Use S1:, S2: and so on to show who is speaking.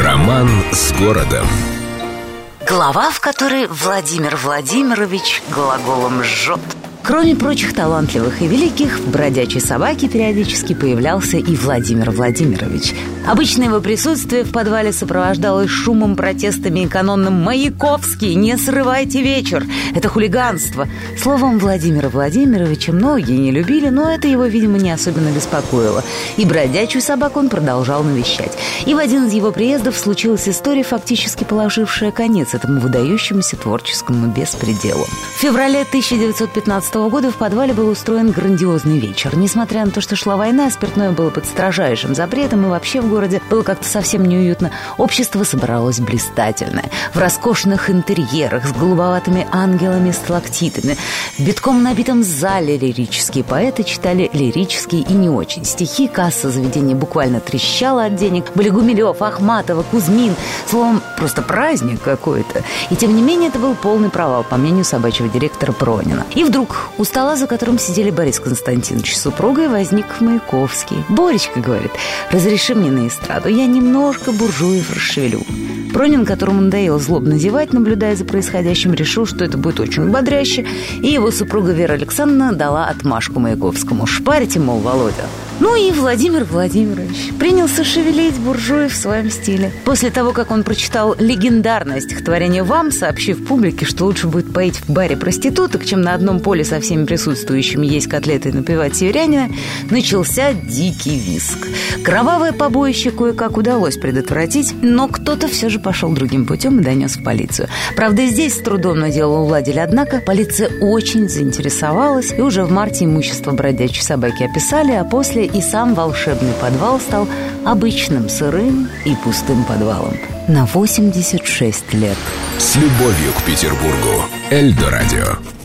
S1: Роман с городом.
S2: Глава, в которой Владимир Владимирович глаголом жжет. Кроме прочих талантливых и великих, в «Бродячей собаке» периодически появлялся и Владимир Владимирович. Обычно его присутствие в подвале сопровождалось шумом, протестами и канонным «Маяковский, не срывайте вечер!» Это хулиганство. Словом, Владимира Владимировича многие не любили, но это его, видимо, не особенно беспокоило. И бродячую собаку он продолжал навещать. И в один из его приездов случилась история, фактически положившая конец этому выдающемуся творческому беспределу. В феврале 1915 года в подвале был устроен грандиозный вечер. Несмотря на то, что шла война, спиртное было под строжайшим запретом, и вообще в городе было как-то совсем неуютно. Общество собралось блистательное. В роскошных интерьерах, с голубоватыми ангелами, сталактитами. В битком набитом зале лирические поэты читали лирические и не очень стихи. Касса заведения буквально трещала от денег. Были Гумилев, Ахматова, Кузьмин. Словом, просто праздник какой-то. И тем не менее это был полный провал, по мнению собачьего директора Пронина. И вдруг у стола, за которым сидели Борис Константинович с супругой, возник Маяковский. «Боречка, — говорит, — разреши мне на эстраду, я немножко буржуев расшевелю». Пронин, которому надоело злобно зевать, наблюдая за происходящим, решил, что это будет очень бодряще, и его супруга Вера Александровна дала отмашку Маяковскому. «Шпарите, мол, Володя». Ну и Владимир Владимирович принялся шевелить буржуев в своем стиле. После того, как он прочитал легендарное стихотворение «Вам», сообщив публике, что лучше будет поить в баре проституток, чем на одном поле со всеми присутствующими есть котлеты и напевать северянина, начался дикий виск. Кровавое побоище кое-как удалось предотвратить, но кто-то все же пошел другим путем и донес в полицию. Правда, здесь с трудом на дело уладили, однако полиция очень заинтересовалась, и уже в марте имущество бродячей собаки описали, а после и сам волшебный подвал стал обычным сырым и пустым подвалом на 86 лет.
S1: С любовью к Петербургу. Эльдо радио.